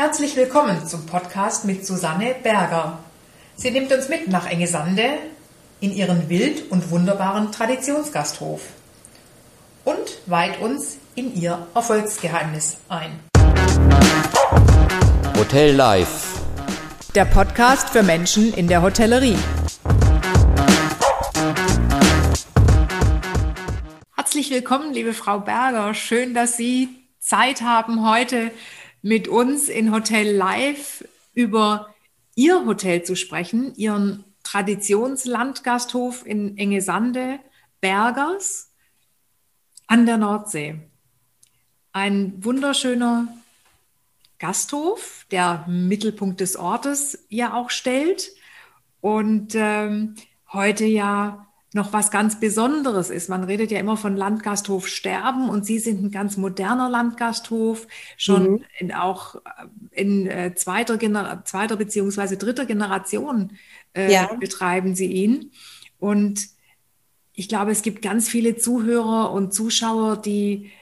Herzlich willkommen zum Podcast mit Susanne Berger. Sie nimmt uns mit nach Engesande in ihren wild und wunderbaren Traditionsgasthof und weiht uns in ihr Erfolgsgeheimnis ein. Hotel Life. Der Podcast für Menschen in der Hotellerie. Herzlich willkommen, liebe Frau Berger. Schön, dass Sie Zeit haben, heute mit uns in Hotel Live über Ihr Hotel zu sprechen, Ihren Traditionslandgasthof in Engesande, Bergers an der Nordsee. Ein wunderschöner Gasthof, der Mittelpunkt des Ortes ja auch stellt und ähm, heute ja noch was ganz Besonderes ist. Man redet ja immer von Landgasthof sterben und Sie sind ein ganz moderner Landgasthof, schon mhm. in, auch äh, in äh, zweiter, Gener zweiter beziehungsweise dritter Generation äh, ja. betreiben Sie ihn. Und ich glaube, es gibt ganz viele Zuhörer und Zuschauer, die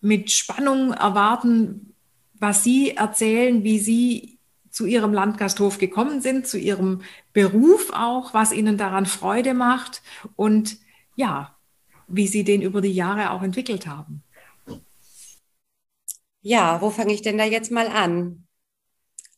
mit Spannung erwarten, was Sie erzählen, wie Sie zu Ihrem Landgasthof gekommen sind, zu Ihrem Beruf auch, was Ihnen daran Freude macht und ja, wie Sie den über die Jahre auch entwickelt haben. Ja, wo fange ich denn da jetzt mal an?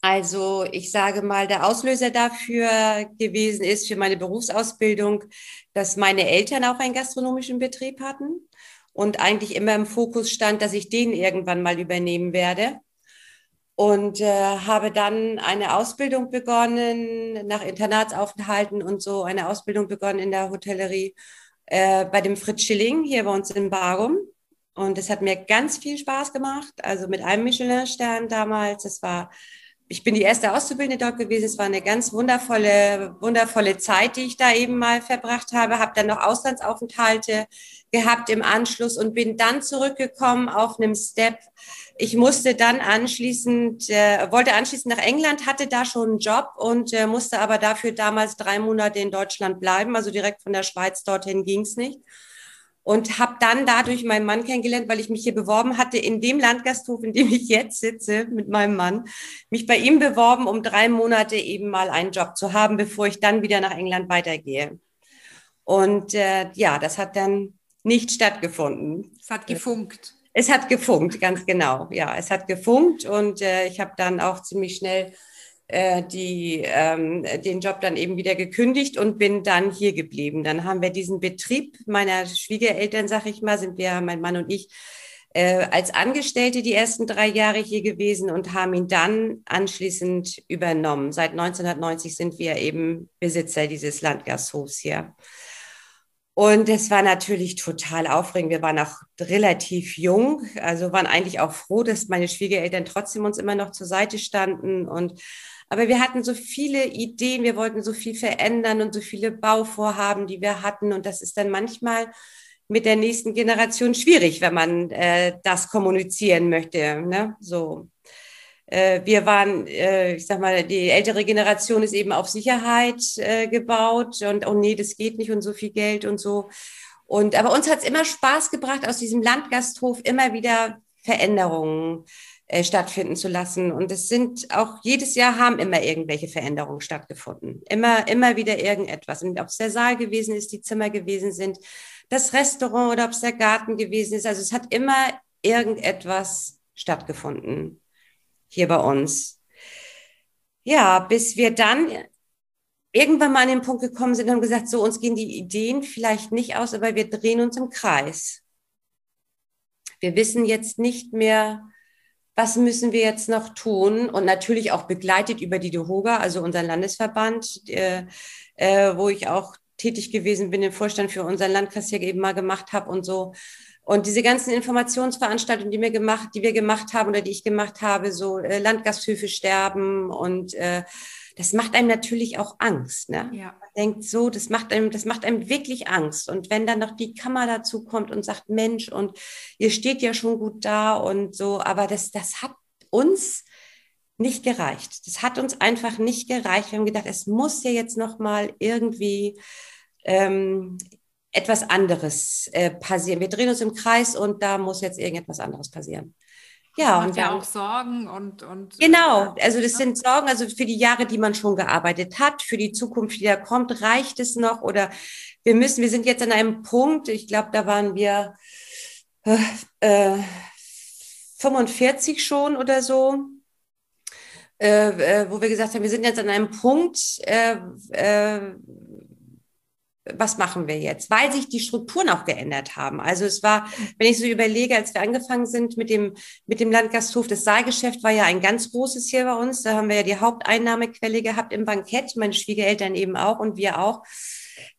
Also ich sage mal, der Auslöser dafür gewesen ist für meine Berufsausbildung, dass meine Eltern auch einen gastronomischen Betrieb hatten und eigentlich immer im Fokus stand, dass ich den irgendwann mal übernehmen werde und äh, habe dann eine Ausbildung begonnen, nach Internatsaufenthalten und so, eine Ausbildung begonnen in der Hotellerie äh, bei dem Fritz Schilling hier bei uns in Barum. Und es hat mir ganz viel Spaß gemacht, also mit einem Michelin-Stern damals. Das war, ich bin die erste Auszubildende dort gewesen. Es war eine ganz wundervolle, wundervolle Zeit, die ich da eben mal verbracht habe. Habe dann noch Auslandsaufenthalte gehabt im Anschluss und bin dann zurückgekommen auf einem Step ich musste dann anschließend, äh, wollte anschließend nach England, hatte da schon einen Job und äh, musste aber dafür damals drei Monate in Deutschland bleiben. Also direkt von der Schweiz dorthin ging's nicht. Und habe dann dadurch meinen Mann kennengelernt, weil ich mich hier beworben hatte, in dem Landgasthof, in dem ich jetzt sitze mit meinem Mann, mich bei ihm beworben, um drei Monate eben mal einen Job zu haben, bevor ich dann wieder nach England weitergehe. Und äh, ja, das hat dann nicht stattgefunden. Es hat gefunkt. Es hat gefunkt, ganz genau. Ja, es hat gefunkt und äh, ich habe dann auch ziemlich schnell äh, die, ähm, den Job dann eben wieder gekündigt und bin dann hier geblieben. Dann haben wir diesen Betrieb meiner Schwiegereltern, sag ich mal, sind wir, mein Mann und ich, äh, als Angestellte die ersten drei Jahre hier gewesen und haben ihn dann anschließend übernommen. Seit 1990 sind wir eben Besitzer dieses Landgasthofs hier. Und es war natürlich total aufregend. Wir waren auch relativ jung, also waren eigentlich auch froh, dass meine Schwiegereltern trotzdem uns immer noch zur Seite standen. Und aber wir hatten so viele Ideen, wir wollten so viel verändern und so viele Bauvorhaben, die wir hatten. Und das ist dann manchmal mit der nächsten Generation schwierig, wenn man äh, das kommunizieren möchte. Ne? So wir waren, äh, ich sag mal, die ältere Generation ist eben auf Sicherheit äh, gebaut und oh nee, das geht nicht und so viel Geld und so. Und aber uns hat es immer Spaß gebracht, aus diesem Landgasthof immer wieder Veränderungen äh, stattfinden zu lassen. Und es sind auch jedes Jahr haben immer irgendwelche Veränderungen stattgefunden. Immer, immer wieder irgendetwas. Und ob es der Saal gewesen ist, die Zimmer gewesen sind, das Restaurant oder ob es der Garten gewesen ist. Also es hat immer irgendetwas stattgefunden hier bei uns. Ja, bis wir dann irgendwann mal an den Punkt gekommen sind und gesagt, so uns gehen die Ideen vielleicht nicht aus, aber wir drehen uns im Kreis. Wir wissen jetzt nicht mehr, was müssen wir jetzt noch tun und natürlich auch begleitet über die DEHOGA, also unseren Landesverband, äh, äh, wo ich auch tätig gewesen bin, den Vorstand für unseren Landkreis hier eben mal gemacht habe und so. Und diese ganzen Informationsveranstaltungen, die wir gemacht, die wir gemacht haben oder die ich gemacht habe, so äh, Landgasthöfe sterben und äh, das macht einem natürlich auch Angst. Ne? Ja. Man denkt so, das macht einem, das macht einem wirklich Angst. Und wenn dann noch die Kammer dazu kommt und sagt, Mensch, und ihr steht ja schon gut da und so, aber das, das hat uns nicht gereicht. Das hat uns einfach nicht gereicht. Wir haben gedacht, es muss ja jetzt noch mal irgendwie ähm, etwas anderes äh, passieren. Wir drehen uns im Kreis und da muss jetzt irgendetwas anderes passieren. Ja, und ja auch Sorgen und, und genau. Also das sind Sorgen, also für die Jahre, die man schon gearbeitet hat, für die Zukunft, die da kommt, reicht es noch oder wir müssen, wir sind jetzt an einem Punkt. Ich glaube, da waren wir äh, äh, 45 schon oder so. Äh, äh, wo wir gesagt haben, wir sind jetzt an einem Punkt, äh, äh, was machen wir jetzt? Weil sich die Strukturen auch geändert haben. Also es war, wenn ich so überlege, als wir angefangen sind mit dem, mit dem Landgasthof, das Saalgeschäft war ja ein ganz großes hier bei uns. Da haben wir ja die Haupteinnahmequelle gehabt im Bankett, meine Schwiegereltern eben auch und wir auch.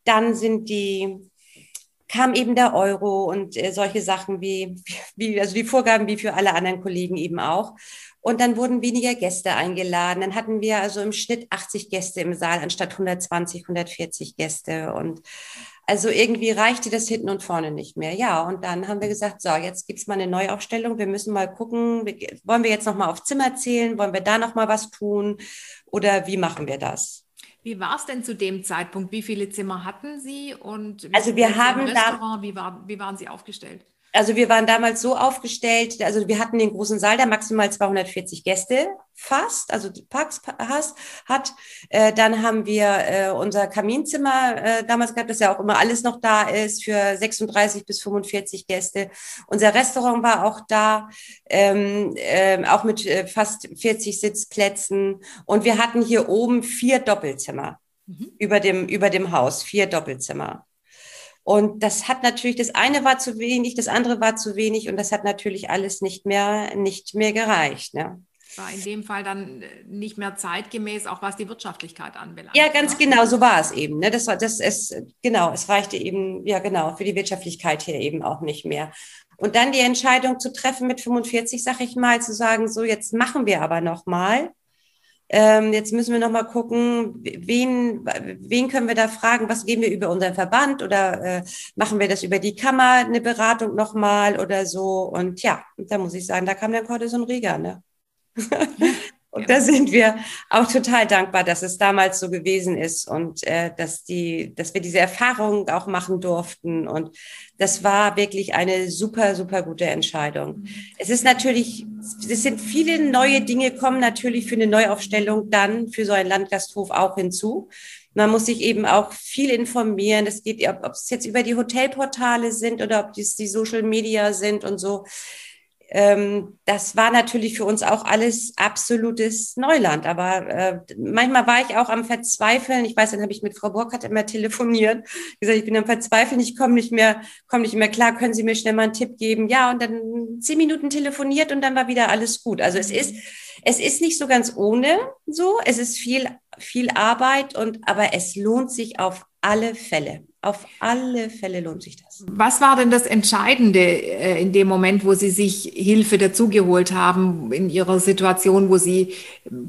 Dann sind die, kam eben der Euro und äh, solche Sachen wie, wie, also die Vorgaben wie für alle anderen Kollegen eben auch. Und dann wurden weniger Gäste eingeladen. Dann hatten wir also im Schnitt 80 Gäste im Saal anstatt 120, 140 Gäste. Und also irgendwie reichte das hinten und vorne nicht mehr. Ja, und dann haben wir gesagt, so, jetzt gibt's mal eine Neuaufstellung. Wir müssen mal gucken, wollen wir jetzt noch mal auf Zimmer zählen? Wollen wir da noch mal was tun? Oder wie machen wir das? Wie war es denn zu dem Zeitpunkt? Wie viele Zimmer hatten Sie? Und also wir haben da, wie, war, wie waren Sie aufgestellt? Also wir waren damals so aufgestellt, also wir hatten den großen Saal, der maximal 240 Gäste fast, also Parks hast, hat. Äh, dann haben wir äh, unser Kaminzimmer äh, damals gehabt, das ja auch immer alles noch da ist, für 36 bis 45 Gäste. Unser Restaurant war auch da, ähm, äh, auch mit äh, fast 40 Sitzplätzen. Und wir hatten hier oben vier Doppelzimmer mhm. über, dem, über dem Haus, vier Doppelzimmer. Und das hat natürlich, das eine war zu wenig, das andere war zu wenig und das hat natürlich alles nicht mehr, nicht mehr gereicht. Ne? War in dem Fall dann äh, nicht mehr zeitgemäß, auch was die Wirtschaftlichkeit anbelangt. Ja, ganz ne? genau, so war es eben. Ne? Das war, das ist, genau, es reichte eben, ja genau, für die Wirtschaftlichkeit hier eben auch nicht mehr. Und dann die Entscheidung zu treffen mit 45, sag ich mal, zu sagen, so jetzt machen wir aber noch mal ähm, jetzt müssen wir noch mal gucken, wen, wen können wir da fragen? Was geben wir über unseren Verband oder äh, machen wir das über die Kammer eine Beratung noch mal oder so? Und ja, da muss ich sagen, da kam der Cortison Rieger, ne? Und da sind wir auch total dankbar, dass es damals so gewesen ist und äh, dass die, dass wir diese Erfahrung auch machen durften. Und das war wirklich eine super, super gute Entscheidung. Mhm. Es ist natürlich, es sind viele neue Dinge kommen natürlich für eine Neuaufstellung dann für so einen Landgasthof auch hinzu. Man muss sich eben auch viel informieren. Es geht, ob, ob es jetzt über die Hotelportale sind oder ob es die Social Media sind und so ähm, das war natürlich für uns auch alles absolutes Neuland. Aber äh, manchmal war ich auch am Verzweifeln. Ich weiß, dann habe ich mit Frau Burkhardt immer telefoniert. Gesagt, ich bin am Verzweifeln, ich komme nicht mehr, komme nicht mehr klar. Können Sie mir schnell mal einen Tipp geben? Ja, und dann zehn Minuten telefoniert und dann war wieder alles gut. Also es ist, es ist nicht so ganz ohne so. Es ist viel, viel Arbeit und aber es lohnt sich auf alle Fälle. Auf alle Fälle lohnt sich das. Was war denn das Entscheidende äh, in dem Moment, wo Sie sich Hilfe dazugeholt haben, in Ihrer Situation, wo Sie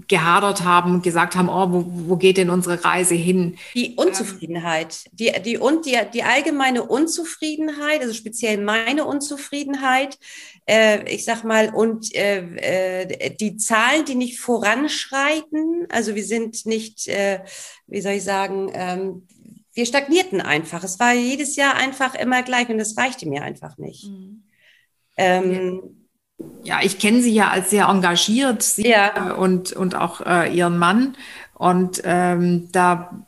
gehadert haben und gesagt haben, oh, wo, wo geht denn unsere Reise hin? Die Unzufriedenheit, die, die, und die, die allgemeine Unzufriedenheit, also speziell meine Unzufriedenheit, äh, ich sag mal, und äh, äh, die Zahlen, die nicht voranschreiten, also wir sind nicht, äh, wie soll ich sagen, ähm, wir stagnierten einfach. Es war jedes Jahr einfach immer gleich und das reichte mir einfach nicht. Mhm. Ähm, ja, ich kenne sie ja als sehr engagiert sie ja. und, und auch äh, ihren Mann. Und ähm, da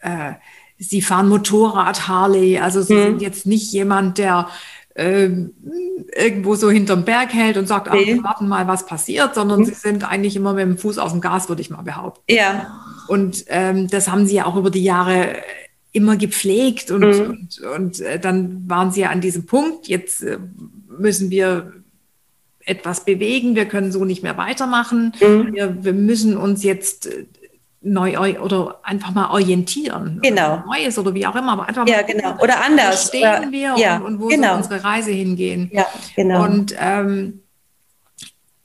äh, sie fahren Motorrad, Harley, also sie mhm. sind jetzt nicht jemand, der äh, irgendwo so hinterm Berg hält und sagt, nee. ach, warten mal, was passiert, sondern mhm. sie sind eigentlich immer mit dem Fuß aus dem Gas, würde ich mal behaupten. Ja. Und ähm, das haben sie ja auch über die Jahre immer gepflegt und, mhm. und, und äh, dann waren sie ja an diesem Punkt, jetzt äh, müssen wir etwas bewegen, wir können so nicht mehr weitermachen, mhm. wir, wir müssen uns jetzt äh, neu oder einfach mal orientieren. Genau. Oder Neues oder wie auch immer, aber einfach ja, mal genau. oder anders. Wo stehen wir ja, und, und, wo genau. soll unsere Reise hingehen. Ja, genau. Und ähm,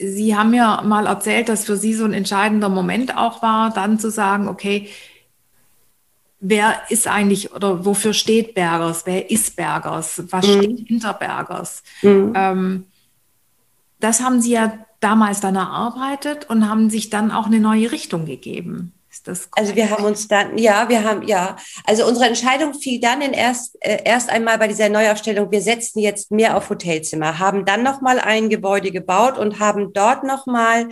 Sie haben ja mal erzählt, dass für Sie so ein entscheidender Moment auch war, dann zu sagen, okay, wer ist eigentlich oder wofür steht Bergers? Wer ist Bergers? Was mhm. steht hinter Bergers? Mhm. Ähm, das haben Sie ja damals dann erarbeitet und haben sich dann auch eine neue Richtung gegeben. Ist das also wir haben uns dann, ja, wir haben, ja, also unsere Entscheidung fiel dann in erst, äh, erst einmal bei dieser Neuaufstellung, wir setzen jetzt mehr auf Hotelzimmer, haben dann nochmal ein Gebäude gebaut und haben dort nochmal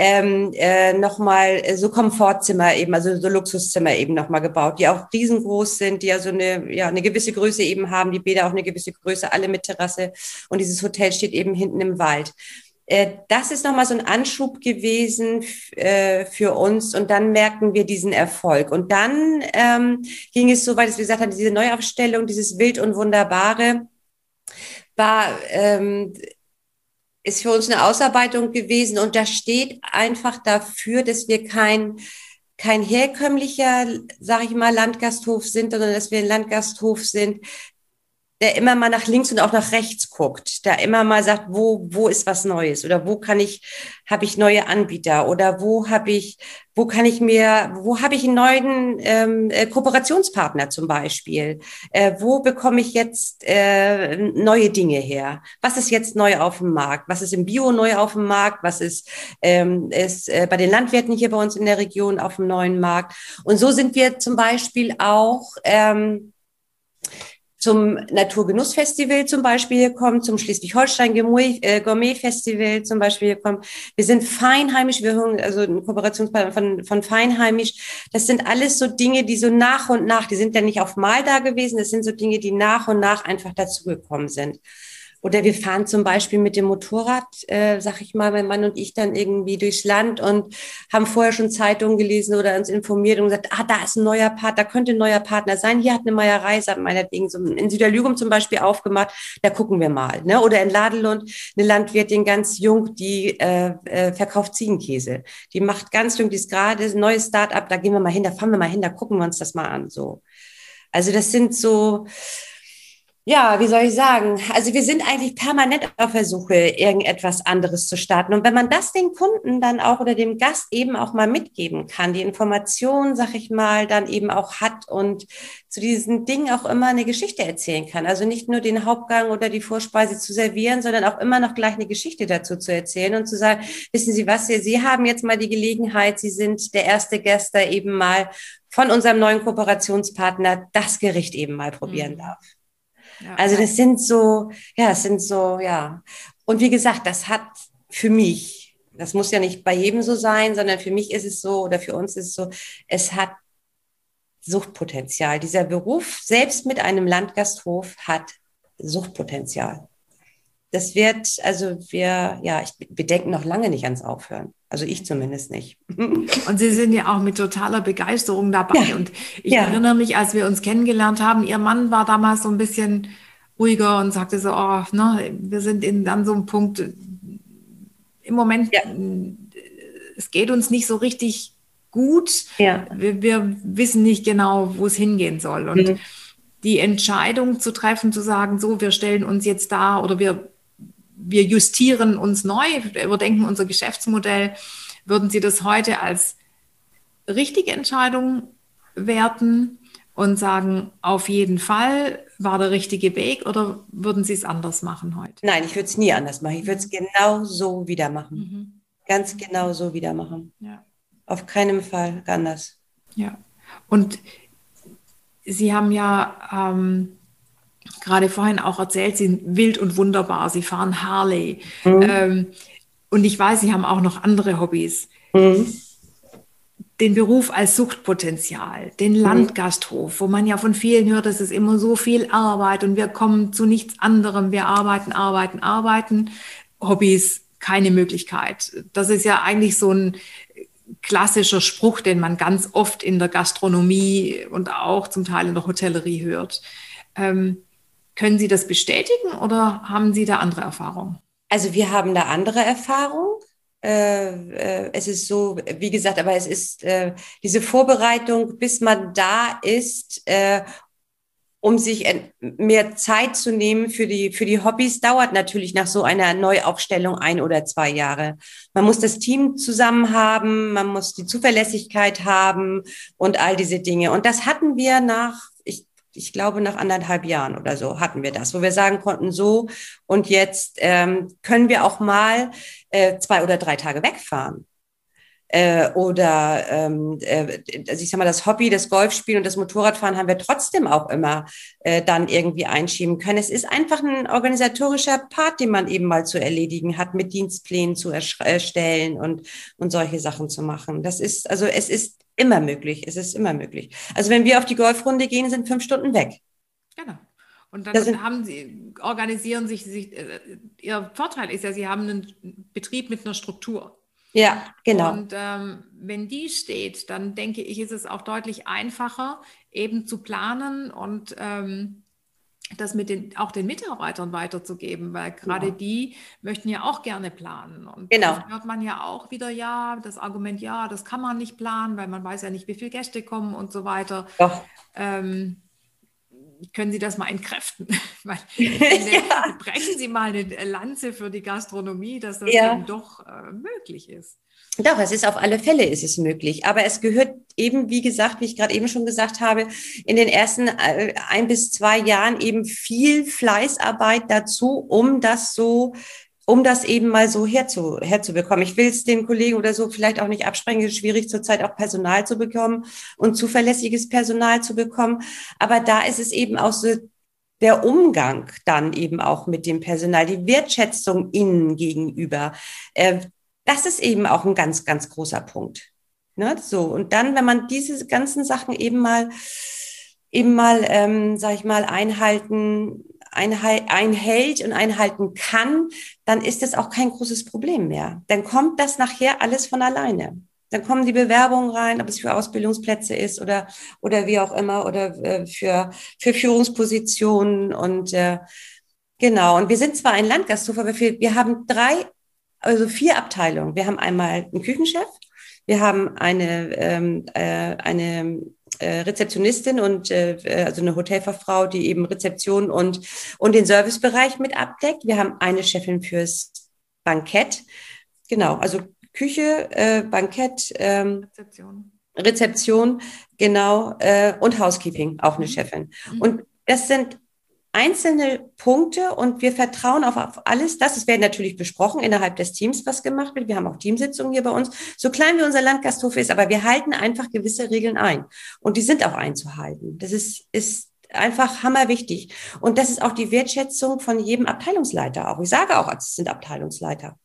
ähm, äh, nochmal so Komfortzimmer eben, also so Luxuszimmer eben nochmal gebaut, die auch riesengroß sind, die ja so eine, ja, eine gewisse Größe eben haben, die Bäder auch eine gewisse Größe, alle mit Terrasse. Und dieses Hotel steht eben hinten im Wald. Äh, das ist nochmal so ein Anschub gewesen äh, für uns und dann merken wir diesen Erfolg. Und dann ähm, ging es so weit, dass wir gesagt haben, diese Neuaufstellung, dieses Wild und Wunderbare war, ähm, ist für uns eine Ausarbeitung gewesen und da steht einfach dafür, dass wir kein kein herkömmlicher, sage ich mal, Landgasthof sind, sondern dass wir ein Landgasthof sind, der immer mal nach links und auch nach rechts guckt, der immer mal sagt, wo wo ist was Neues oder wo kann ich habe ich neue Anbieter oder wo habe ich wo kann ich mir wo habe ich einen neuen ähm, äh, Kooperationspartner zum Beispiel? Äh, wo bekomme ich jetzt äh, neue Dinge her? Was ist jetzt neu auf dem Markt? Was ist im Bio neu auf dem Markt? Was ist ähm, ist äh, bei den Landwirten hier bei uns in der Region auf dem neuen Markt? Und so sind wir zum Beispiel auch ähm, zum Naturgenussfestival zum Beispiel gekommen, zum Schleswig-Holstein äh, Gourmet Festival zum Beispiel gekommen. Wir sind feinheimisch, wir hören also ein Kooperationspartner von, von feinheimisch. Das sind alles so Dinge, die so nach und nach, die sind ja nicht auf Mal da gewesen, das sind so Dinge, die nach und nach einfach dazugekommen sind. Oder wir fahren zum Beispiel mit dem Motorrad, äh, sag ich mal, mein Mann und ich dann irgendwie durchs Land und haben vorher schon Zeitungen gelesen oder uns informiert und gesagt, ah, da ist ein neuer Partner, da könnte ein neuer Partner sein. Hier hat eine Meierei, sagt meinetwegen, so in Süderlügum zum Beispiel aufgemacht, da gucken wir mal. Ne? Oder in Ladelund eine Landwirtin ganz jung, die äh, äh, verkauft Ziegenkäse. Die macht ganz jung, die ist gerade ein neues Start-up, da gehen wir mal hin, da fahren wir mal hin, da gucken wir uns das mal an. So. Also das sind so, ja, wie soll ich sagen? Also wir sind eigentlich permanent auf der Suche, irgendetwas anderes zu starten. Und wenn man das den Kunden dann auch oder dem Gast eben auch mal mitgeben kann, die Information, sag ich mal, dann eben auch hat und zu diesen Dingen auch immer eine Geschichte erzählen kann. Also nicht nur den Hauptgang oder die Vorspeise zu servieren, sondern auch immer noch gleich eine Geschichte dazu zu erzählen und zu sagen, wissen Sie was, Sie haben jetzt mal die Gelegenheit, Sie sind der erste Gast, der eben mal von unserem neuen Kooperationspartner das Gericht eben mal probieren mhm. darf. Also das sind so, ja, das sind so, ja. Und wie gesagt, das hat für mich, das muss ja nicht bei jedem so sein, sondern für mich ist es so oder für uns ist es so, es hat Suchtpotenzial. Dieser Beruf, selbst mit einem Landgasthof, hat Suchtpotenzial. Das wird, also wir, ja, ich, wir denken noch lange nicht ans Aufhören. Also ich zumindest nicht. Und Sie sind ja auch mit totaler Begeisterung dabei. Ja. Und ich ja. erinnere mich, als wir uns kennengelernt haben, Ihr Mann war damals so ein bisschen ruhiger und sagte so, oh, ne, wir sind in dann so einem Punkt, im Moment, ja. es geht uns nicht so richtig gut. Ja. Wir, wir, wissen nicht genau, wo es hingehen soll. Und mhm. die Entscheidung zu treffen, zu sagen, so, wir stellen uns jetzt da oder wir wir justieren uns neu, überdenken unser Geschäftsmodell. Würden Sie das heute als richtige Entscheidung werten und sagen, auf jeden Fall war der richtige Weg oder würden Sie es anders machen heute? Nein, ich würde es nie anders machen. Ich würde es genau so wieder machen. Mhm. Ganz genau so wieder machen. Ja. Auf keinen Fall anders. Ja. Und Sie haben ja ähm, gerade vorhin auch erzählt, sie sind wild und wunderbar, sie fahren Harley. Mhm. Ähm, und ich weiß, sie haben auch noch andere Hobbys. Mhm. Den Beruf als Suchtpotenzial, den mhm. Landgasthof, wo man ja von vielen hört, es ist immer so viel Arbeit und wir kommen zu nichts anderem. Wir arbeiten, arbeiten, arbeiten. Hobbys, keine Möglichkeit. Das ist ja eigentlich so ein klassischer Spruch, den man ganz oft in der Gastronomie und auch zum Teil in der Hotellerie hört. Ähm, können Sie das bestätigen oder haben Sie da andere Erfahrungen? Also wir haben da andere Erfahrungen. Äh, äh, es ist so, wie gesagt, aber es ist äh, diese Vorbereitung, bis man da ist, um sich mehr Zeit zu nehmen für die, für die Hobbys, dauert natürlich nach so einer Neuaufstellung ein oder zwei Jahre. Man muss das Team zusammen haben, man muss die Zuverlässigkeit haben und all diese Dinge. Und das hatten wir nach ich glaube, nach anderthalb Jahren oder so hatten wir das, wo wir sagen konnten, so und jetzt ähm, können wir auch mal äh, zwei oder drei Tage wegfahren. Äh, oder ähm, äh, also ich sag mal, das Hobby, das Golfspielen und das Motorradfahren haben wir trotzdem auch immer äh, dann irgendwie einschieben können. Es ist einfach ein organisatorischer Part, den man eben mal zu erledigen hat, mit Dienstplänen zu erstellen und, und solche Sachen zu machen. Das ist, also es ist immer möglich. Es ist immer möglich. Also wenn wir auf die Golfrunde gehen, sind fünf Stunden weg. Genau. Und dann haben sie, organisieren sich, sich, äh, ihr Vorteil ist ja, sie haben einen Betrieb mit einer Struktur. Ja, genau. Und ähm, wenn die steht, dann denke ich, ist es auch deutlich einfacher, eben zu planen und ähm, das mit den, auch den Mitarbeitern weiterzugeben, weil gerade ja. die möchten ja auch gerne planen. Und genau. hört man ja auch wieder, ja, das Argument, ja, das kann man nicht planen, weil man weiß ja nicht, wie viele Gäste kommen und so weiter. Doch. Ähm, können Sie das mal entkräften? ja. Brechen Sie mal eine Lanze für die Gastronomie, dass das ja. eben doch äh, möglich ist. Doch, es ist auf alle Fälle ist es möglich. Aber es gehört eben, wie gesagt, wie ich gerade eben schon gesagt habe, in den ersten äh, ein bis zwei Jahren eben viel Fleißarbeit dazu, um das so um das eben mal so herzu, herzubekommen. Ich will es den Kollegen oder so vielleicht auch nicht absprechen. Es ist schwierig zurzeit auch Personal zu bekommen und zuverlässiges Personal zu bekommen. Aber da ist es eben auch so der Umgang dann eben auch mit dem Personal, die Wertschätzung ihnen gegenüber. Äh, das ist eben auch ein ganz, ganz großer Punkt. Ne? So. Und dann, wenn man diese ganzen Sachen eben mal, eben mal, ähm, sag ich mal, einhalten, einhält und einhalten kann, dann ist es auch kein großes Problem mehr. Dann kommt das nachher alles von alleine. Dann kommen die Bewerbungen rein, ob es für Ausbildungsplätze ist oder, oder wie auch immer, oder äh, für, für Führungspositionen. Und äh, genau, und wir sind zwar ein Landgasthof, aber wir, wir haben drei, also vier Abteilungen. Wir haben einmal einen Küchenchef, wir haben eine, ähm, äh, eine Rezeptionistin und äh, äh, also eine Hotelfachfrau, die eben Rezeption und, und den Servicebereich mit abdeckt. Wir haben eine Chefin fürs Bankett. Genau, also Küche, äh, Bankett, ähm, Rezeption. Rezeption, genau, äh, und Housekeeping, auch eine mhm. Chefin. Mhm. Und das sind einzelne Punkte und wir vertrauen auf, auf alles das. Es werden natürlich besprochen innerhalb des Teams, was gemacht wird. Wir haben auch Teamsitzungen hier bei uns. So klein wie unser Landgasthof ist, aber wir halten einfach gewisse Regeln ein. Und die sind auch einzuhalten. Das ist, ist einfach hammerwichtig. Und das ist auch die Wertschätzung von jedem Abteilungsleiter auch. Ich sage auch, es sind Abteilungsleiter.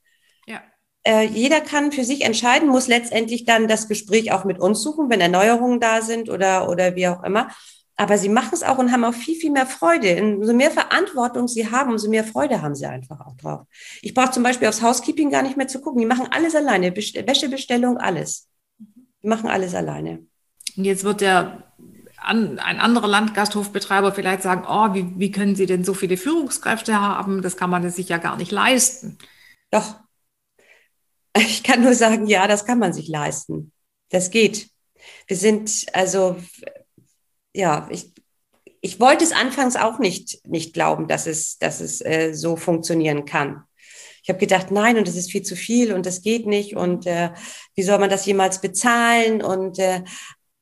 Ja. Äh, jeder kann für sich entscheiden, muss letztendlich dann das Gespräch auch mit uns suchen, wenn Erneuerungen da sind oder, oder wie auch immer. Aber sie machen es auch und haben auch viel, viel mehr Freude. Umso mehr Verantwortung sie haben, umso mehr Freude haben sie einfach auch drauf. Ich brauche zum Beispiel aufs Housekeeping gar nicht mehr zu gucken. Die machen alles alleine. Wäschebestellung, alles. Die machen alles alleine. Und jetzt wird der ein anderer Landgasthofbetreiber vielleicht sagen, oh, wie, wie können Sie denn so viele Führungskräfte haben? Das kann man sich ja gar nicht leisten. Doch. Ich kann nur sagen, ja, das kann man sich leisten. Das geht. Wir sind, also ja, ich, ich wollte es anfangs auch nicht, nicht glauben, dass es, dass es äh, so funktionieren kann. Ich habe gedacht, nein, und das ist viel zu viel und das geht nicht und äh, wie soll man das jemals bezahlen? Und äh,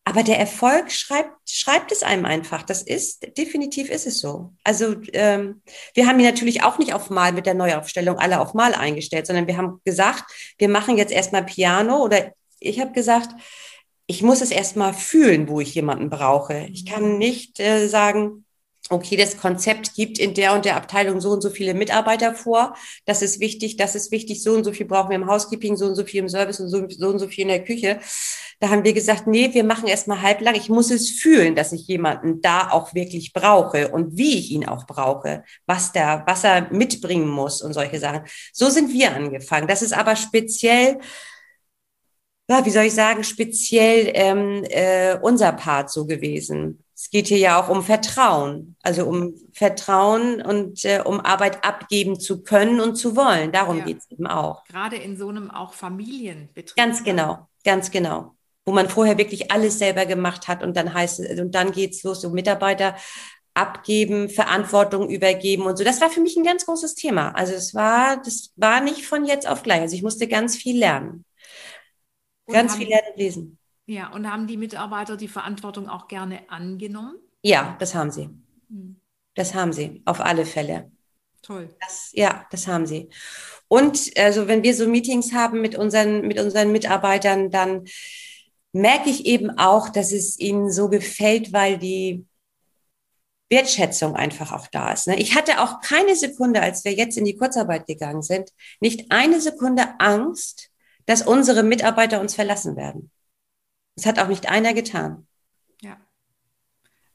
aber der Erfolg schreibt, schreibt es einem einfach. Das ist, definitiv ist es so. Also ähm, wir haben ihn natürlich auch nicht auf Mal mit der Neuaufstellung alle auf Mal eingestellt, sondern wir haben gesagt, wir machen jetzt erstmal Piano oder ich habe gesagt, ich muss es erstmal fühlen, wo ich jemanden brauche. Ich kann nicht äh, sagen, okay, das Konzept gibt in der und der Abteilung so und so viele Mitarbeiter vor. Das ist wichtig, das ist wichtig, so und so viel brauchen wir im Housekeeping, so und so viel im Service und so, so und so viel in der Küche. Da haben wir gesagt, nee, wir machen erstmal halblang. Ich muss es fühlen, dass ich jemanden da auch wirklich brauche und wie ich ihn auch brauche, was der, was er mitbringen muss und solche Sachen. So sind wir angefangen. Das ist aber speziell ja, wie soll ich sagen, speziell ähm, äh, unser Part so gewesen. Es geht hier ja auch um Vertrauen, also um Vertrauen und äh, um Arbeit abgeben zu können und zu wollen. Darum ja. geht es eben auch. Gerade in so einem auch Familienbetrieb. Ganz ne? genau, ganz genau. Wo man vorher wirklich alles selber gemacht hat und dann heißt es, und dann geht's los, so Mitarbeiter abgeben, Verantwortung übergeben und so. Das war für mich ein ganz großes Thema. Also es war, das war nicht von jetzt auf gleich. Also ich musste ganz viel lernen. Ganz haben, viel lernen und lesen. Ja, und haben die Mitarbeiter die Verantwortung auch gerne angenommen? Ja, das haben sie. Hm. Das haben sie, auf alle Fälle. Toll. Das, ja, das haben sie. Und also wenn wir so Meetings haben mit unseren, mit unseren Mitarbeitern, dann merke ich eben auch, dass es ihnen so gefällt, weil die Wertschätzung einfach auch da ist. Ne? Ich hatte auch keine Sekunde, als wir jetzt in die Kurzarbeit gegangen sind, nicht eine Sekunde Angst, dass unsere Mitarbeiter uns verlassen werden. Das hat auch nicht einer getan. Ja.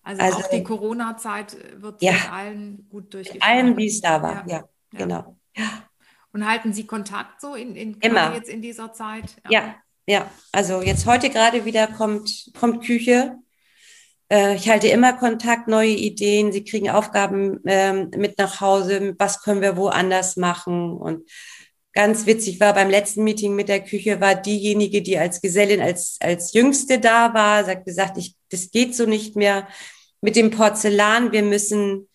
Also, also auch die Corona-Zeit wird ja, mit allen gut durchgeführt. Allen, wie es da war, ja, ja genau. Und halten Sie Kontakt so in, in Immer. jetzt in dieser Zeit? Ja. ja, Also jetzt heute gerade wieder kommt, kommt Küche. Äh, ich halte immer Kontakt, neue Ideen. Sie kriegen Aufgaben ähm, mit nach Hause. Was können wir woanders machen? Und ganz witzig war beim letzten Meeting mit der Küche, war diejenige, die als Gesellin, als, als Jüngste da war, sagt gesagt, ich, das geht so nicht mehr mit dem Porzellan. Wir müssen,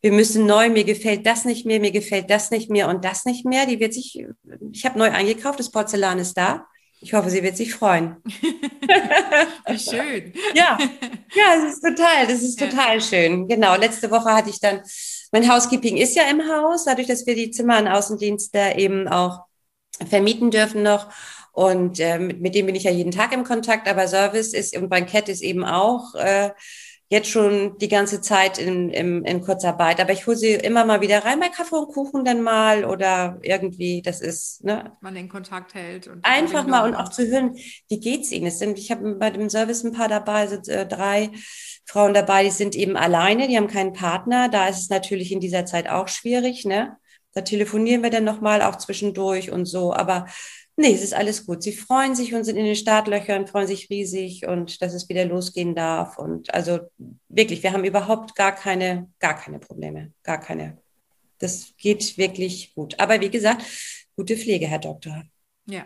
wir müssen neu, mir gefällt das nicht mehr, mir gefällt das nicht mehr und das nicht mehr. Die wird sich, ich habe neu eingekauft, das Porzellan ist da. Ich hoffe, sie wird sich freuen. Wie schön. Ja, ja, es ist total, das ist total ja. schön. Genau. Letzte Woche hatte ich dann mein Housekeeping ist ja im Haus, dadurch, dass wir die Zimmer an Außendienste eben auch vermieten dürfen noch. Und äh, mit, mit dem bin ich ja jeden Tag im Kontakt, aber Service ist und Bankett ist eben auch äh, jetzt schon die ganze Zeit in, in, in Kurzarbeit. Aber ich hole sie immer mal wieder rein, bei Kaffee und Kuchen dann mal oder irgendwie, das ist, ne? Man den Kontakt hält. Und Einfach mal und auch zu hören, wie geht's ihnen? Es sind, ich habe bei dem Service ein paar dabei, sind äh, drei Frauen dabei, die sind eben alleine, die haben keinen Partner. Da ist es natürlich in dieser Zeit auch schwierig, ne? Da telefonieren wir dann nochmal auch zwischendurch und so. Aber nee, es ist alles gut. Sie freuen sich und sind in den Startlöchern, freuen sich riesig und dass es wieder losgehen darf. Und also wirklich, wir haben überhaupt gar keine, gar keine Probleme. Gar keine. Das geht wirklich gut. Aber wie gesagt, gute Pflege, Herr Doktor. Ja,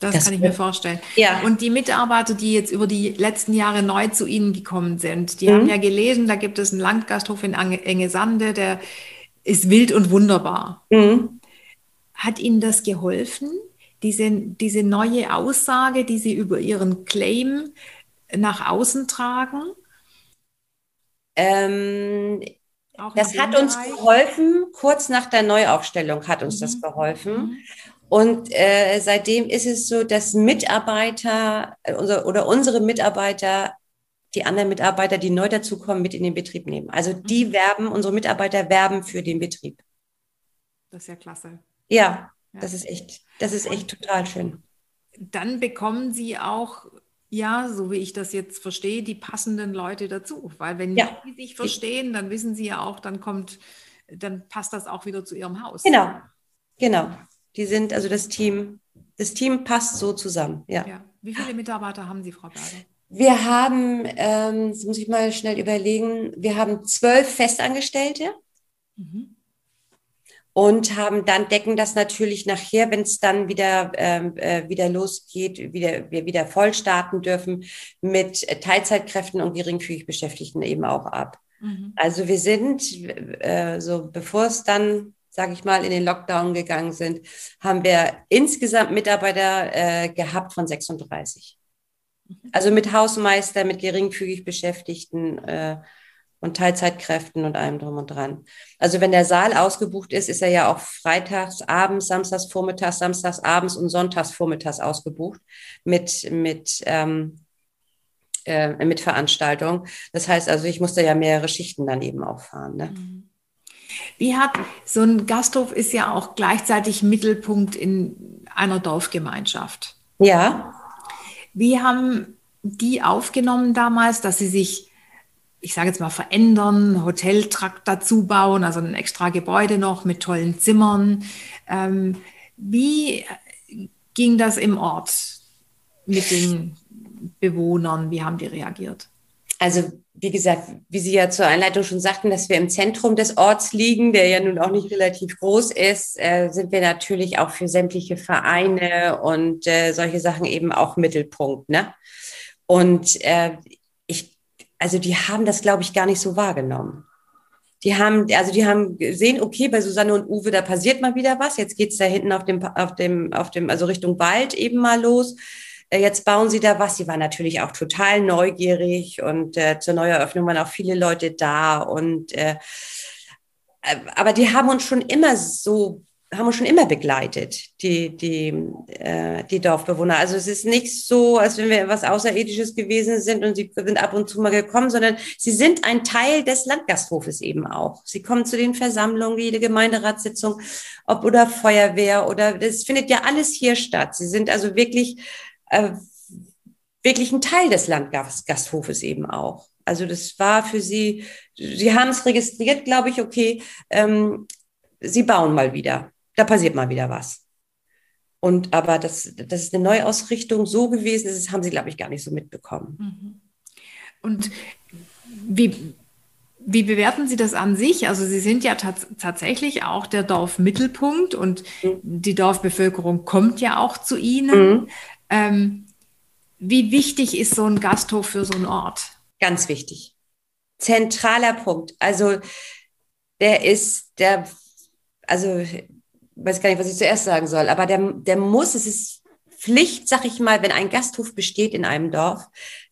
das, das kann ich mir vorstellen. Ja. Und die Mitarbeiter, die jetzt über die letzten Jahre neu zu Ihnen gekommen sind, die mhm. haben ja gelesen, da gibt es einen Landgasthof in Engesande, der ist wild und wunderbar. Mhm. Hat Ihnen das geholfen, diese, diese neue Aussage, die Sie über Ihren Claim nach außen tragen? Ähm, das hat uns geholfen, kurz nach der Neuaufstellung hat uns mhm. das geholfen. Und äh, seitdem ist es so, dass Mitarbeiter äh, oder unsere Mitarbeiter die anderen Mitarbeiter, die neu dazukommen, mit in den Betrieb nehmen. Also die mhm. werben, unsere Mitarbeiter werben für den Betrieb. Das ist ja klasse. Ja, ja. das ist echt, das ist echt total schön. Dann bekommen Sie auch, ja, so wie ich das jetzt verstehe, die passenden Leute dazu. Weil wenn ja. die sich verstehen, dann wissen Sie ja auch, dann kommt, dann passt das auch wieder zu Ihrem Haus. Genau, genau. Die sind, also das Team, das Team passt so zusammen. Ja. ja. Wie viele Mitarbeiter haben Sie, Frau Berger? Wir haben, ähm, das muss ich mal schnell überlegen, wir haben zwölf Festangestellte. Mhm. Und haben dann decken das natürlich nachher, wenn es dann wieder ähm, äh, wieder losgeht, wieder wir wieder voll starten dürfen mit Teilzeitkräften und geringfügig Beschäftigten eben auch ab. Mhm. Also wir sind äh, so bevor es dann sage ich mal, in den Lockdown gegangen sind, haben wir insgesamt Mitarbeiter äh, gehabt von 36. Also mit Hausmeister, mit geringfügig Beschäftigten äh, und Teilzeitkräften und allem drum und dran. Also wenn der Saal ausgebucht ist, ist er ja auch freitags abends, samstags vormittags, samstags abends und sonntags vormittags ausgebucht mit, mit, ähm, äh, mit Veranstaltung. Das heißt also, ich musste ja mehrere Schichten dann eben auch fahren. Ne? Mhm. Wie hat so ein Gasthof ist ja auch gleichzeitig Mittelpunkt in einer Dorfgemeinschaft. Ja. Wie haben die aufgenommen damals, dass sie sich, ich sage jetzt mal, verändern, Hoteltrakt dazu bauen, also ein extra Gebäude noch mit tollen Zimmern? Ähm, wie ging das im Ort mit den Bewohnern? Wie haben die reagiert? Also wie gesagt, wie Sie ja zur Einleitung schon sagten, dass wir im Zentrum des Orts liegen, der ja nun auch nicht relativ groß ist, äh, sind wir natürlich auch für sämtliche Vereine und äh, solche Sachen eben auch Mittelpunkt. Ne? Und äh, ich, also die haben das, glaube ich, gar nicht so wahrgenommen. Die haben, also die haben gesehen, okay, bei Susanne und Uwe, da passiert mal wieder was. Jetzt geht's da hinten auf dem, auf dem, auf dem, also Richtung Wald eben mal los jetzt bauen sie da was. Sie waren natürlich auch total neugierig und äh, zur Neueröffnung waren auch viele Leute da und äh, äh, aber die haben uns schon immer so haben uns schon immer begleitet, die, die, äh, die Dorfbewohner. Also es ist nicht so, als wenn wir was Außerirdisches gewesen sind und sie sind ab und zu mal gekommen, sondern sie sind ein Teil des Landgasthofes eben auch. Sie kommen zu den Versammlungen, jede Gemeinderatssitzung, ob oder Feuerwehr oder das findet ja alles hier statt. Sie sind also wirklich, äh, wirklich ein Teil des Landgasthofes eben auch. Also das war für sie, sie haben es registriert, glaube ich, okay, ähm, sie bauen mal wieder da passiert mal wieder was. Und aber das, das ist eine Neuausrichtung so gewesen, das haben sie, glaube ich, gar nicht so mitbekommen. Mhm. Und wie, wie bewerten Sie das an sich? Also Sie sind ja tatsächlich auch der Dorfmittelpunkt und mhm. die Dorfbevölkerung kommt ja auch zu Ihnen. Mhm. Ähm, wie wichtig ist so ein Gasthof für so einen Ort? Ganz wichtig. Zentraler Punkt. Also der ist der, also weiß gar nicht, was ich zuerst sagen soll, aber der, der muss, es ist Pflicht, sag ich mal, wenn ein Gasthof besteht in einem Dorf,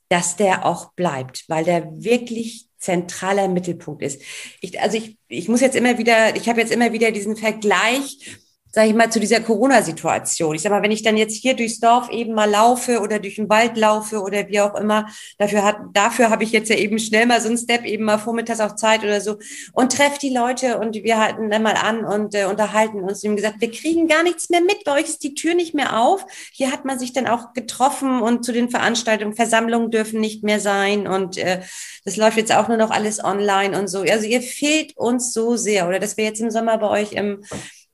dass der auch bleibt, weil der wirklich zentraler Mittelpunkt ist. Ich, also ich, ich muss jetzt immer wieder, ich habe jetzt immer wieder diesen Vergleich sage ich mal, zu dieser Corona-Situation. Ich sage mal, wenn ich dann jetzt hier durchs Dorf eben mal laufe oder durch den Wald laufe oder wie auch immer, dafür hat, dafür habe ich jetzt ja eben schnell mal so einen Step, eben mal vormittags auch Zeit oder so und treffe die Leute und wir halten dann mal an und äh, unterhalten uns. Und gesagt, wir kriegen gar nichts mehr mit, bei euch ist die Tür nicht mehr auf. Hier hat man sich dann auch getroffen und zu den Veranstaltungen, Versammlungen dürfen nicht mehr sein und äh, das läuft jetzt auch nur noch alles online und so. Also ihr fehlt uns so sehr oder dass wir jetzt im Sommer bei euch im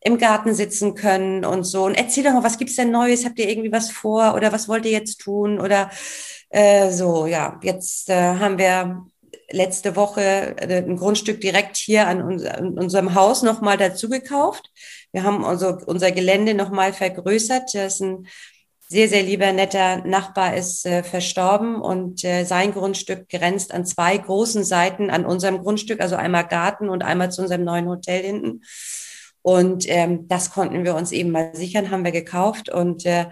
im Garten sitzen können und so. Und erzähl doch mal, was gibt's denn Neues? Habt ihr irgendwie was vor oder was wollt ihr jetzt tun? Oder äh, so, ja, jetzt äh, haben wir letzte Woche äh, ein Grundstück direkt hier an, uns, an unserem Haus nochmal dazu gekauft. Wir haben also unser Gelände nochmal vergrößert. Das ist ein sehr, sehr lieber, netter Nachbar ist äh, verstorben und äh, sein Grundstück grenzt an zwei großen Seiten an unserem Grundstück, also einmal Garten und einmal zu unserem neuen Hotel hinten. Und ähm, das konnten wir uns eben mal sichern, haben wir gekauft. Und äh,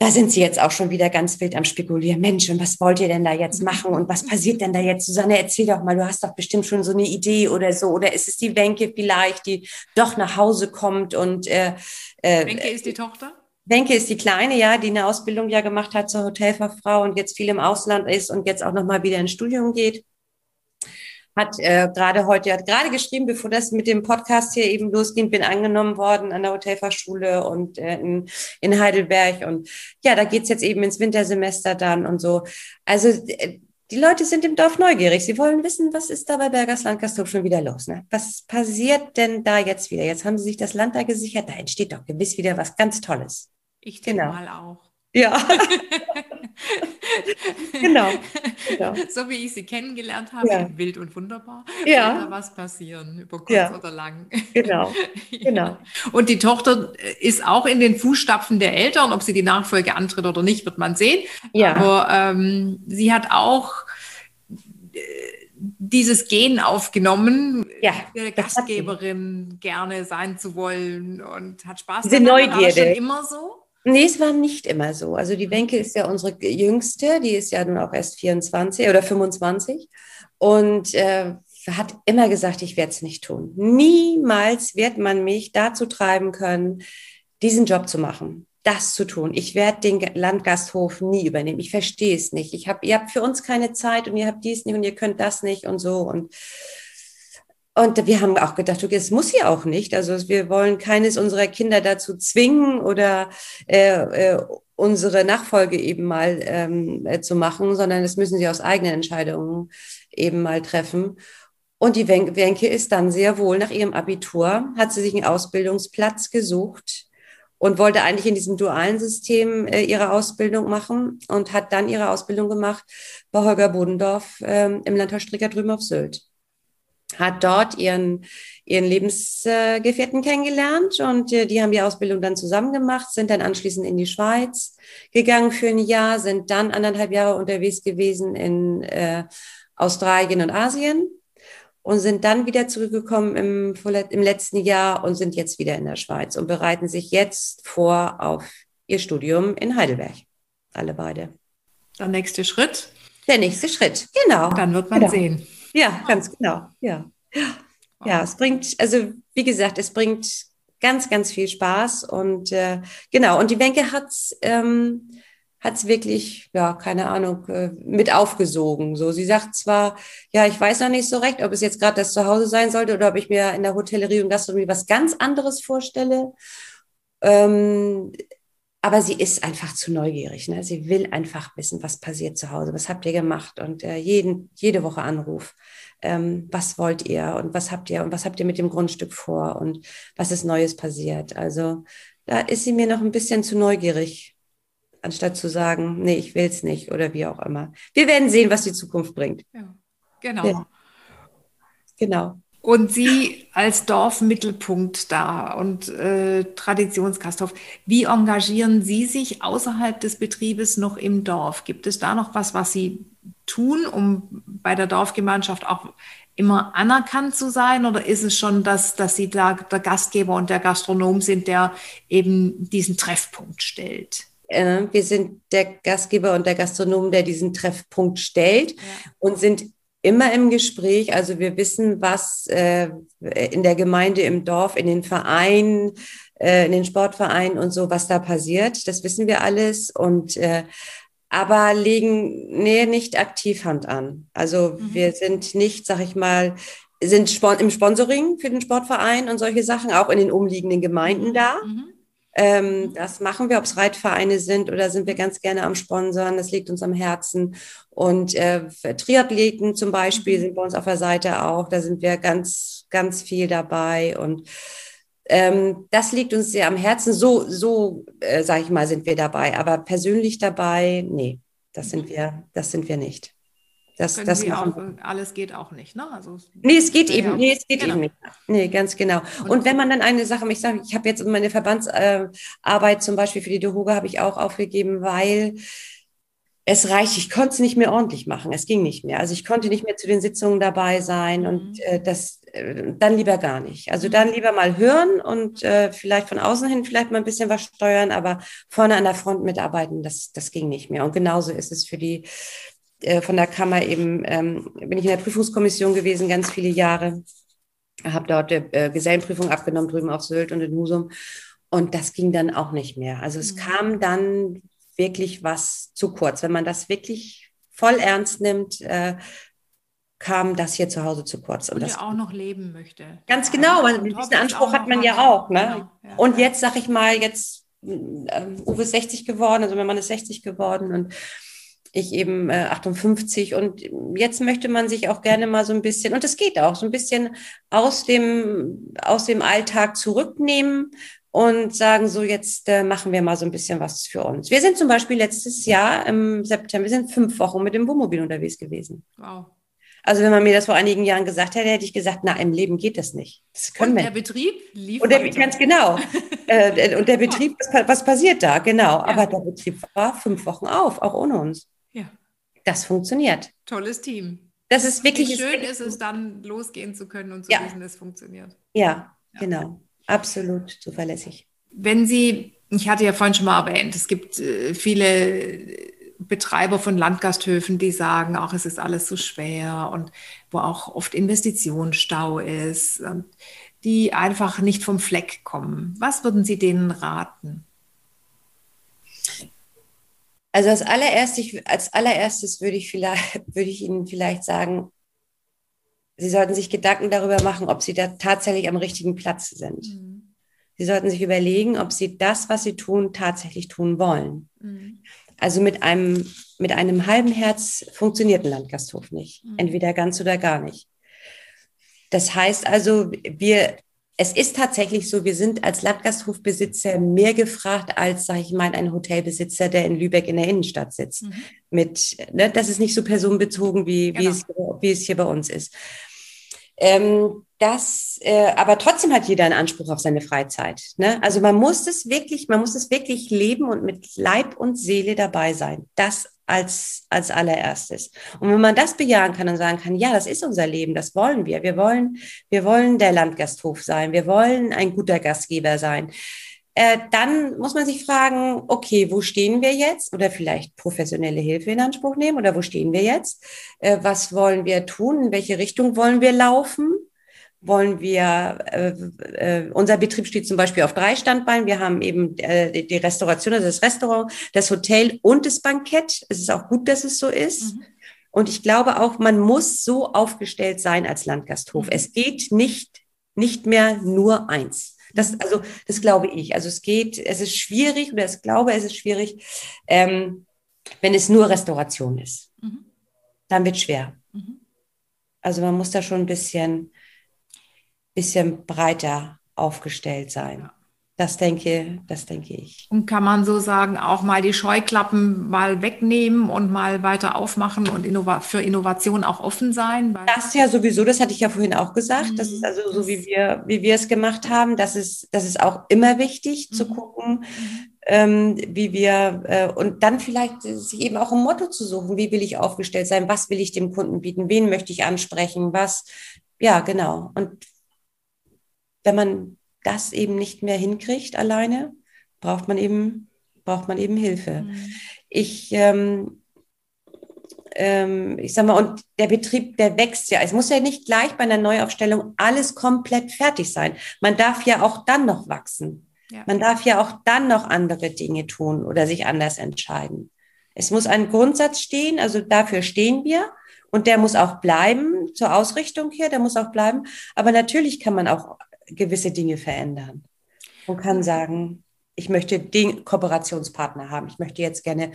da sind sie jetzt auch schon wieder ganz wild am Spekulieren. Mensch, und was wollt ihr denn da jetzt machen? Und was passiert denn da jetzt? Susanne, erzähl doch mal, du hast doch bestimmt schon so eine Idee oder so. Oder ist es die Wenke vielleicht, die doch nach Hause kommt und äh, äh, Wenke ist die Tochter? Wenke ist die Kleine, ja, die eine Ausbildung ja gemacht hat zur Hotelfachfrau und jetzt viel im Ausland ist und jetzt auch nochmal wieder ins Studium geht hat äh, gerade heute, hat gerade geschrieben, bevor das mit dem Podcast hier eben losging, bin angenommen worden an der Hotelfachschule und äh, in, in Heidelberg. Und ja, da geht's jetzt eben ins Wintersemester dann und so. Also äh, die Leute sind im Dorf neugierig. Sie wollen wissen, was ist da bei Bergers Landgasthof schon wieder los? Ne? Was passiert denn da jetzt wieder? Jetzt haben sie sich das Land da gesichert. Da entsteht doch gewiss wieder was ganz Tolles. Ich denke genau. mal auch. Ja. genau. genau. So wie ich sie kennengelernt habe, ja. wild und wunderbar, ja. wird da was passieren, über kurz ja. oder lang. Genau. genau. Und die Tochter ist auch in den Fußstapfen der Eltern, ob sie die Nachfolge antritt oder nicht, wird man sehen. Ja. Aber ähm, sie hat auch äh, dieses Gen aufgenommen, ja, Gastgeberin gerne sein zu wollen und hat Spaß Diese daran. Neugierde. War das schon immer so? Nee, es war nicht immer so. Also die Wenke ist ja unsere jüngste, die ist ja nun auch erst 24 oder 25 und äh, hat immer gesagt, ich werde es nicht tun. Niemals wird man mich dazu treiben können, diesen Job zu machen, das zu tun. Ich werde den Landgasthof nie übernehmen. Ich verstehe es nicht. Ich hab, ihr habt für uns keine Zeit und ihr habt dies nicht und ihr könnt das nicht und so und und wir haben auch gedacht, okay, es muss sie auch nicht. Also wir wollen keines unserer Kinder dazu zwingen oder äh, äh, unsere Nachfolge eben mal ähm, äh, zu machen, sondern das müssen sie aus eigenen Entscheidungen eben mal treffen. Und die Wenke ist dann sehr wohl nach ihrem Abitur, hat sie sich einen Ausbildungsplatz gesucht und wollte eigentlich in diesem dualen System äh, ihre Ausbildung machen und hat dann ihre Ausbildung gemacht bei Holger Bodendorf ähm, im Landhaus Stricker drüben auf Sylt hat dort ihren, ihren Lebensgefährten kennengelernt und äh, die haben die Ausbildung dann zusammen gemacht, sind dann anschließend in die Schweiz gegangen für ein Jahr, sind dann anderthalb Jahre unterwegs gewesen in äh, Australien und Asien und sind dann wieder zurückgekommen im, im letzten Jahr und sind jetzt wieder in der Schweiz und bereiten sich jetzt vor auf ihr Studium in Heidelberg. Alle beide. Der nächste Schritt? Der nächste Schritt, genau. Dann wird man genau. sehen. Ja, ganz genau. Ja. Ja, es bringt, also wie gesagt, es bringt ganz, ganz viel Spaß. Und äh, genau, und die Wenke hat's ähm, hat's wirklich, ja, keine Ahnung, äh, mit aufgesogen. So, sie sagt zwar, ja, ich weiß noch nicht so recht, ob es jetzt gerade das Zuhause sein sollte oder ob ich mir in der Hotellerie und Gastronomie was ganz anderes vorstelle. Ähm, aber sie ist einfach zu neugierig. Ne? Sie will einfach wissen, was passiert zu Hause, was habt ihr gemacht und äh, jeden, jede Woche Anruf. Ähm, was wollt ihr und was habt ihr und was habt ihr mit dem Grundstück vor und was ist Neues passiert. Also da ist sie mir noch ein bisschen zu neugierig, anstatt zu sagen, nee, ich will es nicht oder wie auch immer. Wir werden sehen, was die Zukunft bringt. Ja, genau. Ja. Genau. Und Sie als Dorfmittelpunkt da und äh, Traditionsgasthof, wie engagieren Sie sich außerhalb des Betriebes noch im Dorf? Gibt es da noch was, was Sie tun, um bei der Dorfgemeinschaft auch immer anerkannt zu sein? Oder ist es schon, dass, dass Sie da der Gastgeber und der Gastronom sind, der eben diesen Treffpunkt stellt? Äh, wir sind der Gastgeber und der Gastronom, der diesen Treffpunkt stellt ja. und sind immer im Gespräch. Also wir wissen, was äh, in der Gemeinde, im Dorf, in den Vereinen, äh, in den Sportvereinen und so, was da passiert. Das wissen wir alles und äh, aber legen nee, nicht aktiv Hand an. Also mhm. wir sind nicht, sag ich mal, sind im Sponsoring für den Sportverein und solche Sachen, auch in den umliegenden Gemeinden mhm. da. Mhm. Ähm, mhm. das machen wir, ob es Reitvereine sind oder sind wir ganz gerne am Sponsern. Das liegt uns am Herzen. Und äh, Triathleten zum Beispiel mhm. sind bei uns auf der Seite auch. Da sind wir ganz, ganz viel dabei. Und ähm, das liegt uns sehr am Herzen. So, so äh, sage ich mal, sind wir dabei. Aber persönlich dabei, nee, das sind wir, das sind wir nicht. Das, Können das Sie auch, alles geht auch nicht, ne? Also, nee, es geht eben, nee, es geht genau. eben nicht. Nee, ganz genau. Und, und wenn man dann eine Sache, ich sage, ich habe jetzt meine Verbandsarbeit äh, zum Beispiel für die Dohoga habe ich auch aufgegeben, weil es reicht, ich konnte es nicht mehr ordentlich machen. Es ging nicht mehr. Also ich konnte nicht mehr zu den Sitzungen dabei sein und mhm. äh, das äh, dann lieber gar nicht. Also dann mhm. lieber mal hören und äh, vielleicht von außen hin vielleicht mal ein bisschen was steuern, aber vorne an der Front mitarbeiten, das, das ging nicht mehr. Und genauso ist es für die äh, von der Kammer eben, ähm, bin ich in der Prüfungskommission gewesen, ganz viele Jahre. Habe dort äh, Gesellenprüfung abgenommen, drüben auf Sylt und in Husum. Und das ging dann auch nicht mehr. Also es mhm. kam dann wirklich was zu kurz. Wenn man das wirklich voll ernst nimmt, äh, kam das hier zu Hause zu kurz. Und, und das auch noch leben möchte. Ganz genau, weil diesen Anspruch hat man ja auch. Ne? Genau, ja. Und jetzt sag ich mal, jetzt äh, Uwe ist 60 geworden, also mein Mann ist 60 geworden und ich eben äh, 58 und jetzt möchte man sich auch gerne mal so ein bisschen, und es geht auch, so ein bisschen aus dem, aus dem Alltag zurücknehmen und sagen, so jetzt äh, machen wir mal so ein bisschen was für uns. Wir sind zum Beispiel letztes Jahr im September, wir sind fünf Wochen mit dem Wohnmobil unterwegs gewesen. Wow. Also wenn man mir das vor einigen Jahren gesagt hätte, hätte ich gesagt, na, im Leben geht das nicht. Das können und wir. der Betrieb lief Und der, ganz genau. äh, und der Betrieb, was, was, passiert da? Genau. Ja. Aber der Betrieb war fünf Wochen auf, auch ohne uns. Das funktioniert. Tolles Team. Das ist wirklich. Wie schön ist es dann, losgehen zu können und zu ja. wissen, es funktioniert. Ja, ja, genau. Absolut zuverlässig. Wenn Sie, ich hatte ja vorhin schon mal erwähnt, es gibt äh, viele Betreiber von Landgasthöfen, die sagen, auch es ist alles so schwer und wo auch oft Investitionsstau ist und die einfach nicht vom Fleck kommen. Was würden Sie denen raten? Also als allererstes, als allererstes würde ich vielleicht, würde ich Ihnen vielleicht sagen, Sie sollten sich Gedanken darüber machen, ob Sie da tatsächlich am richtigen Platz sind. Mhm. Sie sollten sich überlegen, ob Sie das, was Sie tun, tatsächlich tun wollen. Mhm. Also mit einem, mit einem halben Herz funktioniert ein Landgasthof nicht. Mhm. Entweder ganz oder gar nicht. Das heißt also, wir es ist tatsächlich so, wir sind als Landgasthofbesitzer mehr gefragt als, sage ich mal, ein Hotelbesitzer, der in Lübeck in der Innenstadt sitzt. Mhm. Mit, ne, das ist nicht so personenbezogen, wie, genau. wie, es, wie es hier bei uns ist. Ähm, das, äh, aber trotzdem hat jeder einen Anspruch auf seine Freizeit. Ne? Also man muss es wirklich, man muss es wirklich leben und mit Leib und Seele dabei sein. Das als, als allererstes. Und wenn man das bejahen kann und sagen kann, ja, das ist unser Leben, das wollen wir. Wir wollen, wir wollen der Landgasthof sein. Wir wollen ein guter Gastgeber sein. Äh, dann muss man sich fragen, okay, wo stehen wir jetzt? Oder vielleicht professionelle Hilfe in Anspruch nehmen? Oder wo stehen wir jetzt? Äh, was wollen wir tun? In welche Richtung wollen wir laufen? Wollen wir, äh, äh, unser Betrieb steht zum Beispiel auf drei Standbeinen. Wir haben eben äh, die Restauration, also das Restaurant, das Hotel und das Bankett. Es ist auch gut, dass es so ist. Mhm. Und ich glaube auch, man muss so aufgestellt sein als Landgasthof. Mhm. Es geht nicht, nicht mehr nur eins. Das, also, das glaube ich. Also es geht, es ist schwierig oder ich glaube, es ist schwierig, ähm, wenn es nur Restauration ist. Mhm. Dann wird schwer. Mhm. Also man muss da schon ein bisschen, bisschen breiter aufgestellt sein. Ja. Das denke, das denke ich. Und kann man so sagen, auch mal die Scheuklappen mal wegnehmen und mal weiter aufmachen und innova für Innovation auch offen sein? das ja sowieso, das hatte ich ja vorhin auch gesagt. Mhm. Das ist also so, wie wir, wie wir es gemacht haben. Das ist, das ist auch immer wichtig mhm. zu gucken, mhm. ähm, wie wir, äh, und dann vielleicht sich eben auch ein Motto zu suchen. Wie will ich aufgestellt sein? Was will ich dem Kunden bieten? Wen möchte ich ansprechen? Was, ja, genau. Und wenn man das eben nicht mehr hinkriegt alleine, braucht man eben, braucht man eben Hilfe. Mhm. Ich, ähm, ähm, ich sag mal, und der Betrieb, der wächst ja. Es muss ja nicht gleich bei einer Neuaufstellung alles komplett fertig sein. Man darf ja auch dann noch wachsen. Ja. Man darf ja auch dann noch andere Dinge tun oder sich anders entscheiden. Es muss ein Grundsatz stehen, also dafür stehen wir. Und der muss auch bleiben, zur Ausrichtung her, der muss auch bleiben. Aber natürlich kann man auch gewisse Dinge verändern und kann sagen, ich möchte den Kooperationspartner haben. Ich möchte jetzt gerne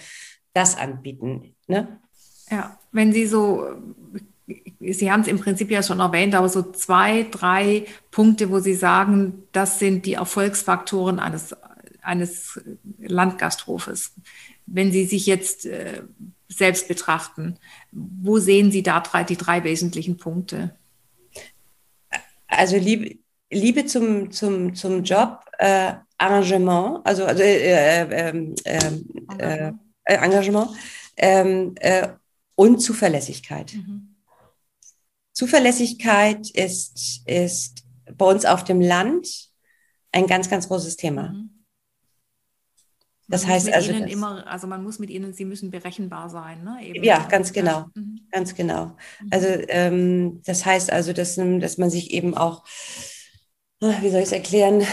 das anbieten. Ne? Ja, wenn Sie so, Sie haben es im Prinzip ja schon erwähnt, aber so zwei, drei Punkte, wo Sie sagen, das sind die Erfolgsfaktoren eines, eines Landgasthofes. Wenn Sie sich jetzt äh, selbst betrachten, wo sehen Sie da drei, die drei wesentlichen Punkte? Also liebe, Liebe zum, zum, zum Job, äh, Arrangement, also, also äh, äh, äh, Engagement ähm, äh, und Zuverlässigkeit. Mhm. Zuverlässigkeit ist, ist bei uns auf dem Land ein ganz, ganz großes Thema. Mhm. Das heißt also, das immer, also man muss mit ihnen, sie müssen berechenbar sein, ne? Eben. Ja, ganz genau, mhm. ganz genau. Mhm. Also ähm, das heißt also, dass, dass man sich eben auch wie soll ich es erklären?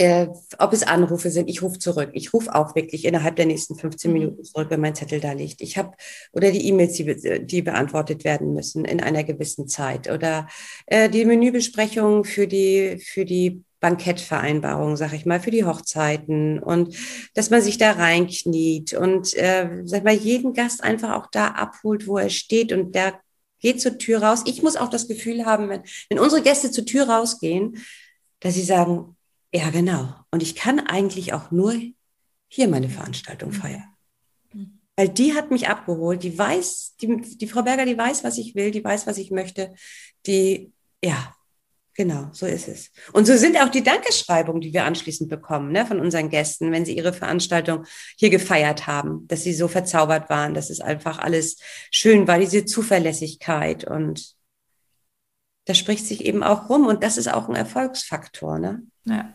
Äh, ob es Anrufe sind, ich rufe zurück. Ich rufe auch wirklich innerhalb der nächsten 15 mhm. Minuten zurück, wenn mein Zettel da liegt. Ich habe oder die E-Mails, die, die, beantwortet werden müssen in einer gewissen Zeit oder äh, die Menübesprechung für die für die Bankettvereinbarung, sag ich mal, für die Hochzeiten und dass man sich da reinkniet und äh, sag mal jeden Gast einfach auch da abholt, wo er steht und der geht zur Tür raus. Ich muss auch das Gefühl haben, wenn, wenn unsere Gäste zur Tür rausgehen, dass sie sagen, ja, genau. Und ich kann eigentlich auch nur hier meine Veranstaltung feiern. Weil die hat mich abgeholt, die weiß, die, die Frau Berger, die weiß, was ich will, die weiß, was ich möchte, die, ja, Genau, so ist es. Und so sind auch die Dankeschreibungen, die wir anschließend bekommen, ne, von unseren Gästen, wenn sie ihre Veranstaltung hier gefeiert haben, dass sie so verzaubert waren, dass es einfach alles schön war, diese Zuverlässigkeit und das spricht sich eben auch rum und das ist auch ein Erfolgsfaktor, ne? Ja.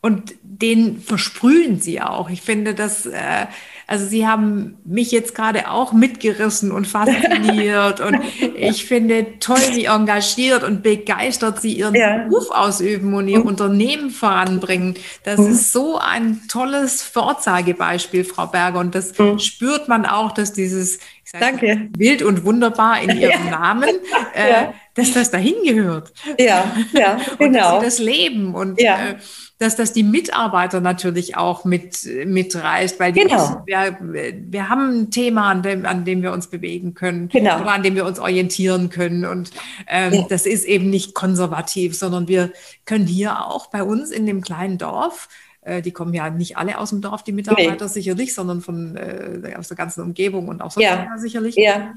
Und den versprühen sie auch. Ich finde, dass, äh, also sie haben mich jetzt gerade auch mitgerissen und fasziniert. und ich finde toll, wie engagiert und begeistert sie ihren ja. Beruf ausüben und ihr mhm. Unternehmen voranbringen. Das mhm. ist so ein tolles Vorzeigebeispiel, Frau Berger. Und das mhm. spürt man auch, dass dieses Danke. wild und wunderbar in ihrem ja. Namen, äh, ja. dass das dahin gehört. Ja, ja, genau. Und das Leben und ja. äh, dass das die Mitarbeiter natürlich auch mit, mitreißt, weil die genau. wir, wir haben ein Thema, an dem, an dem wir uns bewegen können genau. oder an dem wir uns orientieren können. Und ähm, ja. das ist eben nicht konservativ, sondern wir können hier auch bei uns in dem kleinen Dorf äh, die kommen ja nicht alle aus dem Dorf, die Mitarbeiter nee. sicherlich, sondern von äh, aus der ganzen Umgebung und auch sonst ja. sicherlich. Ja.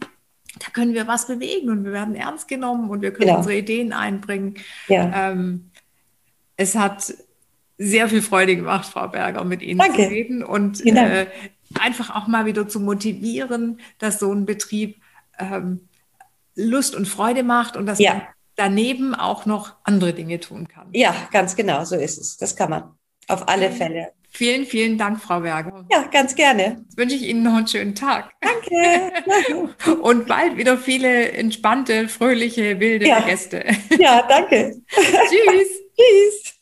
Da können wir was bewegen und wir werden ernst genommen und wir können genau. unsere Ideen einbringen. Ja. Ähm, es hat sehr viel Freude gemacht, Frau Berger, mit Ihnen Danke. zu reden und äh, einfach auch mal wieder zu motivieren, dass so ein Betrieb ähm, Lust und Freude macht und dass ja. man daneben auch noch andere Dinge tun kann. Ja, ganz genau, so ist es. Das kann man. Auf alle Fälle. Vielen, vielen Dank, Frau Berger. Ja, ganz gerne. Jetzt wünsche ich Ihnen noch einen schönen Tag. Danke. Und bald wieder viele entspannte, fröhliche, wilde ja. Gäste. Ja, danke. Tschüss. Tschüss.